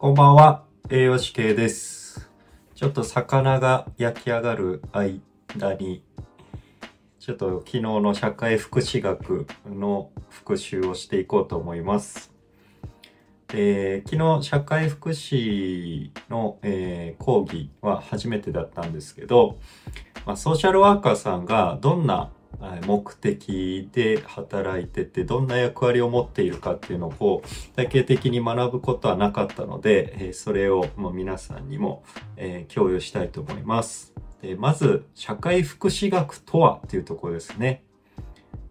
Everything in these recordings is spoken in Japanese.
こんばんは、栄養士系です。ちょっと魚が焼き上がる間に、ちょっと昨日の社会福祉学の復習をしていこうと思います。えー昨日社会福祉の、えー講義は初めてだったんですけど、まあ、ソーシャルワーカーさんがどんな目的で働いててどんな役割を持っているかっていうのをこう体系的に学ぶことはなかったので、えそれをま皆さんにも、えー共有したいと思います。でまず、社会福祉学とはっていうところですね。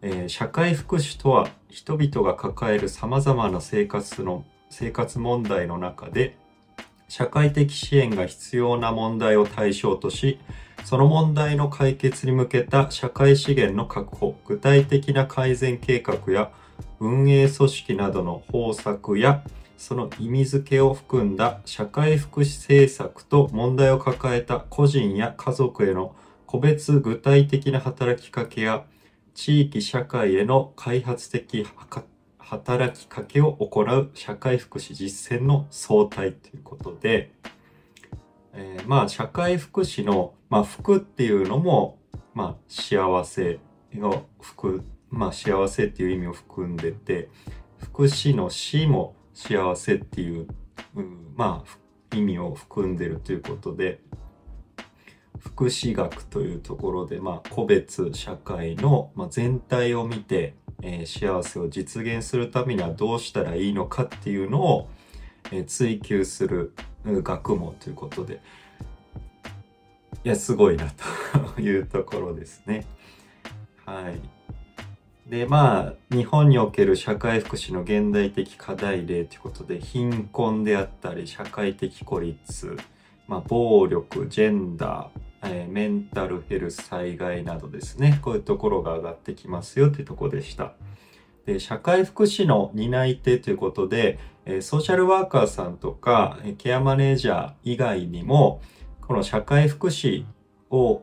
え社会福祉とは人々が抱える様々な生活の生活問題の中で社会的支援が必要な問題を対象としその問題の解決に向けた社会資源の確保具体的な改善計画や運営組織などの方策やその意味付けを含んだ社会福祉政策と問題を抱えた個人や家族への個別具体的な働きかけや地域社会への開発的働きかけを行う社会福祉実践の総体ということで、えーまあ社会福祉の、まあ、福っていうのも、まあ、幸せの福、まあ、幸せっていう意味を含んでて福祉の死も幸せっていう、うんまあ意味を含んでるということで福祉学というところで、まあ、個別社会の、まあ、全体を見て、え幸せを実現するためにはどうしたらいいのかっていうのを、え追求する学問ということでいやすごいなというところですね。はい。でまあ日本における社会福祉の現代的課題例ということで貧困であったり社会的孤立、まあ、暴力ジェンダー、えメンタルヘルス災害などですね。こういうところが上がってきますよというとこでした。で社会福祉の担い手ということで、えソーシャルワーカーさんとかケアマネージャー以外にもこの社会福祉を、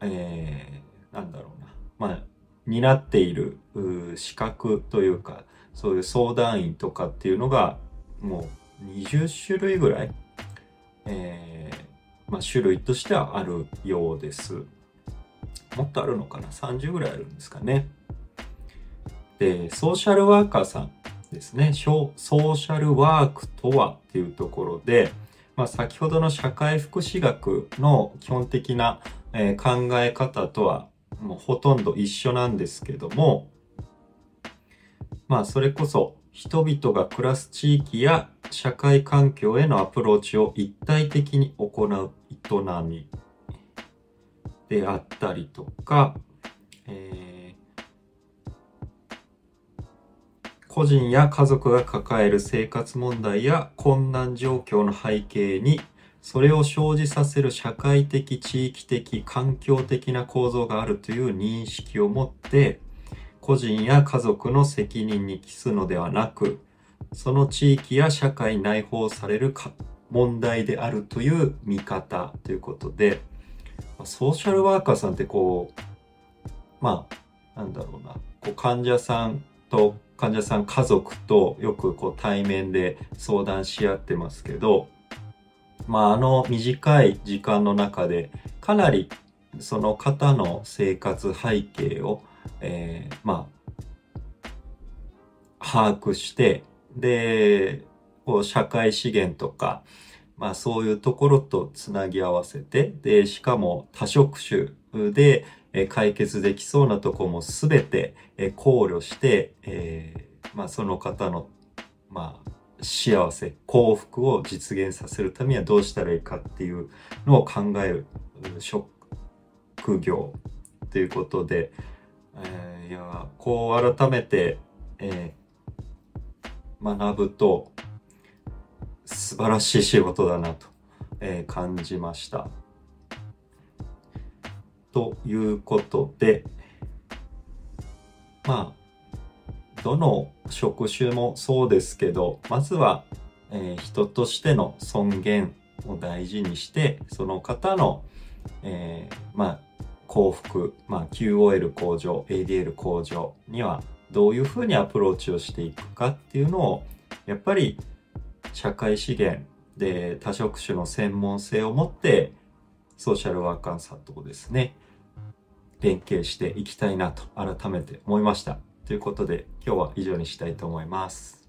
えーなんだろうな。まあ担っている資格というかそういう相談員とかっていうのがもう20種類ぐらい、えーまあ、種類としてはあるようです。もっとあるのかな ?30 ぐらいあるんですかね。で、ソーシャルワーカーさんですね。ソーシャルワークとはっていうところで、まあ、先ほどの社会福祉学の基本的な、え考え方とはもうほとんど一緒なんですけども、まあそれこそ人々が暮らす地域や社会環境へのアプローチを一体的に行う営みであったりとか、えー個人や家族が抱える生活問題や困難状況の背景にそれを生じさせる社会的地域的環境的な構造があるという認識を持って個人や家族の責任に帰すのではなくその地域や社会に内包されるか問題であるという見方ということでソーシャルワーカーさんってこうまあなんだろうなこう患者さんと患者さん家族とよくこう対面で相談し合ってますけどまああの短い時間の中でかなりその方の生活背景を、えーまあ把握してでこう社会資源とかまあそういうところとつなぎ合わせてでしかも多職種で解決できそうなところも全て考慮して、えーまあ、その方の、まあ、幸せ幸福を実現させるためにはどうしたらいいかっていうのを考える職業ということで、えーいやこう改めて、えー学ぶと素晴らしい仕事だなと、えー感じました。ということでまあどの職種もそうですけどまずは、えー人としての尊厳を大事にしてその方の、えーまあ幸福、まあ、QOL 向上 ADL 向上にはどういうふうにアプローチをしていくかっていうのをやっぱり社会資源で多職種の専門性を持ってソーシャルワーカーさんとですね連携していきたいなと改めて思いました。ということで今日は以上にしたいと思います。